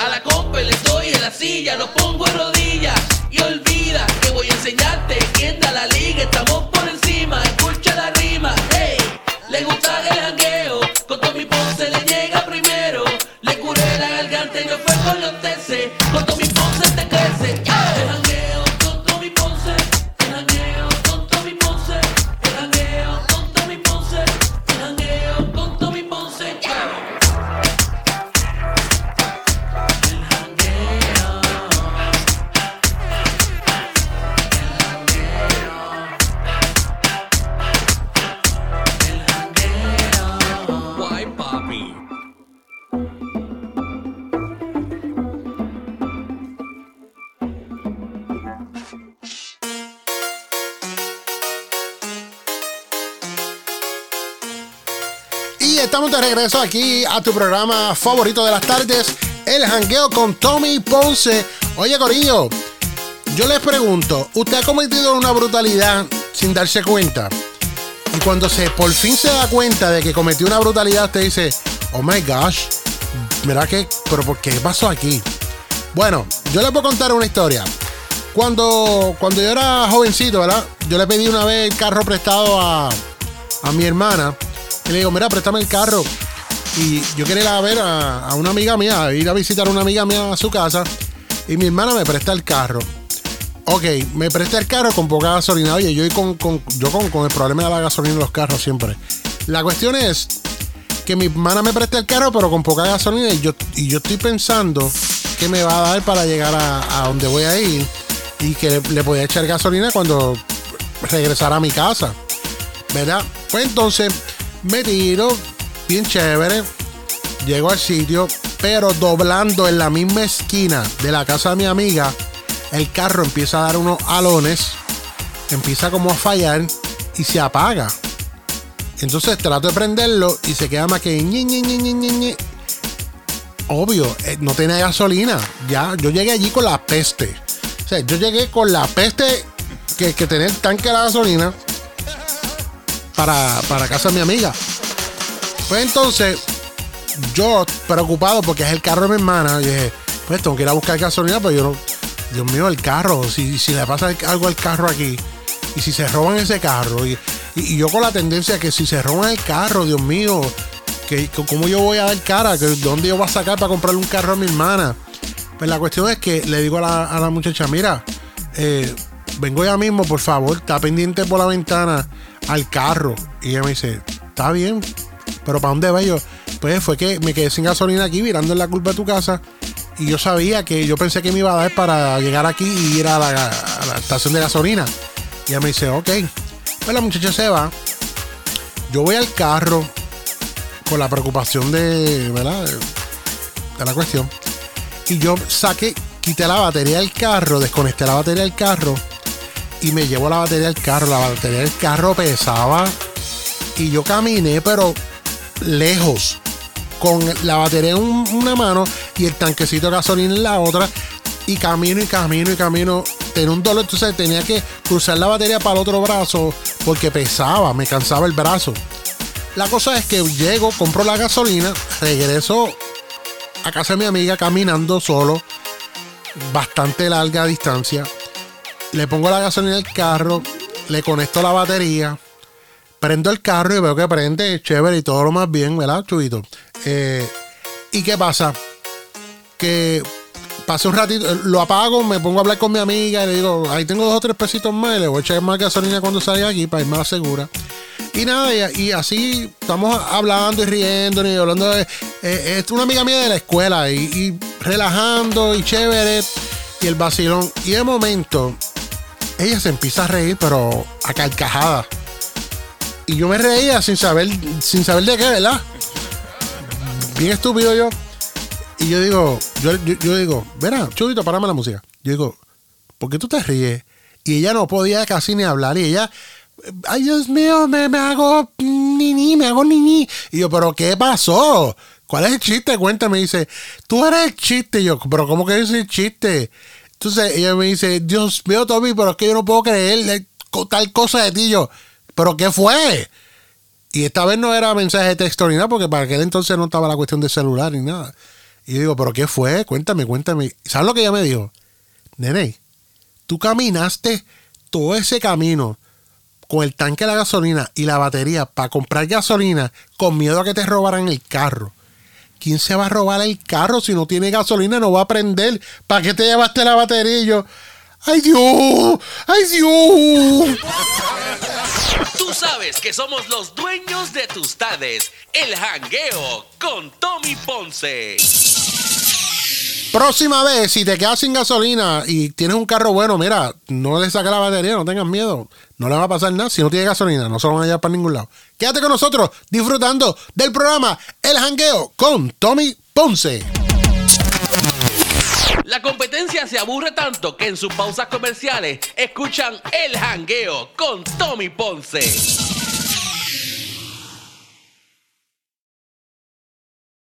A la compa le doy en la silla, lo pongo en rodillas. Y olvida que voy a enseñarte quién da la liga. Estamos Y estamos de regreso aquí a tu programa favorito de las tardes, El Jangueo con Tommy Ponce. Oye, Corillo, yo les pregunto, ¿usted ha cometido una brutalidad sin darse cuenta? Y cuando se por fin se da cuenta de que cometió una brutalidad, usted dice, oh my gosh, mira que, pero ¿por qué pasó aquí? Bueno, yo les a contar una historia. Cuando, cuando yo era jovencito, ¿verdad? Yo le pedí una vez el carro prestado a, a mi hermana. Y le digo, mira, préstame el carro. Y yo quería ir a ver a, una amiga mía, ir a visitar a una amiga mía a su casa. Y mi hermana me presta el carro. Ok, me presta el carro con poca gasolina. Oye, yo, con, con- yo con, el problema de la gasolina en los carros siempre. La cuestión es que mi hermana me presta el carro, pero con poca gasolina. Y yo, y yo estoy pensando que me va a dar para llegar a, a donde voy a ir. Y que le, le podía echar gasolina cuando regresara a mi casa. ¿Verdad? Pues entonces me tiro, bien chévere. Llego al sitio, pero doblando en la misma esquina de la casa de mi amiga, el carro empieza a dar unos alones, empieza como a fallar y se apaga. Entonces trato de prenderlo y se queda más que ñe. Obvio, eh, no tenía gasolina. Ya, yo llegué allí con la peste. O sea, yo llegué con la peste que, que tenía el tanque de la gasolina para, para casa de mi amiga. Pues entonces, yo preocupado porque es el carro de mi hermana, y dije, pues tengo que ir a buscar gasolina, pero yo no. Dios mío, el carro, si, si le pasa algo al carro aquí, y si se roban ese carro, y, y- yo con la tendencia que si se roban el carro, Dios mío, que, que ¿cómo yo voy a dar cara? Que, ¿Dónde yo voy a sacar para comprarle un carro a mi hermana? Pues la cuestión es que le digo a la, a la muchacha, mira, eh, vengo ya mismo, por favor, está pendiente por la ventana al carro. Y ella me dice, está bien, pero ¿para dónde va yo? Pues fue que me quedé sin gasolina aquí, mirando en la curva de tu casa. Y yo sabía que yo pensé que me iba a dar para llegar aquí y ir a la, estación de gasolina. Y ella me dice, ok. Pues la muchacha se va. Yo voy al carro con la preocupación de, ¿verdad? De la cuestión. Y yo saqué, quité la batería del carro, desconecté la batería del carro y me llevo la batería del carro. La batería del carro pesaba y yo caminé, pero lejos, con la batería en un- una mano y el tanquecito de gasolina en la otra. Y camino y camino y camino. Tenía un dolor, entonces tenía que cruzar la batería para el otro brazo porque pesaba, me cansaba el brazo. La cosa es que llego, compro la gasolina, regreso a casa de mi amiga caminando solo, bastante larga distancia. Le pongo la gasolina al carro, le conecto la batería, prendo el carro y veo que prende chévere y todo lo más bien, ¿verdad, Chubito? Eh, ¿Y qué pasa? Que pasé un ratito, lo apago, me pongo a hablar con mi amiga y le digo, ahí tengo dos o tres pesitos más y le voy a echar más gasolina cuando salga aquí para a la segura. Y nada, y, y así estamos hablando y riendo y hablando de. eh, es una amiga mía de la escuela y, y relajando y chévere y el vacilón. Y de momento, ella se empieza a reír, pero a carcajadas. Y yo me reía sin saber, sin saber de qué, ¿verdad? Bien estúpido yo. Y yo digo, yo, yo, digo, verá, chubito, parame la música. Yo digo, ¿por qué tú te ríes? Y ella no podía casi ni hablar. Y ella, ay Dios mío, me, me hago ni me hago ni Y yo, ¿pero qué pasó? ¿Cuál es el chiste? Cuéntame. Y dice, tú eres el chiste. Y yo, ¿pero cómo que es el chiste? Entonces ella me dice, Dios mío, Tommy, pero es que yo no puedo creer tal cosa de ti. Yo, ¿pero qué fue? Y esta vez no era mensaje de texto ni nada, porque para aquel entonces no estaba la cuestión de celular ni nada. Y yo digo, ¿pero qué fue? Cuéntame, cuéntame. ¿Sabes lo que ella me dijo? Nene, tú caminaste todo ese camino con el tanque de la gasolina y la batería para comprar gasolina con miedo a que te robaran el carro. ¿Quién se va a robar el carro si no tiene gasolina? No va a prender. ¿Para qué te llevaste la batería? ¡ay Dios! ¡ay Dios! Tú sabes que somos los dueños de tus tardes. El jangueo con Tommy Ponce. Próxima vez, si te quedas sin gasolina y tienes un carro bueno, mira, no le saques la batería, no tengas miedo. No le va a pasar nada. Si no tiene gasolina, no se van a llevar para ningún lado. Quédate con nosotros disfrutando del programa El Jangueo con Tommy Ponce. La competencia se aburre tanto que en sus pausas comerciales escuchan El Jangueo con Tommy Ponce.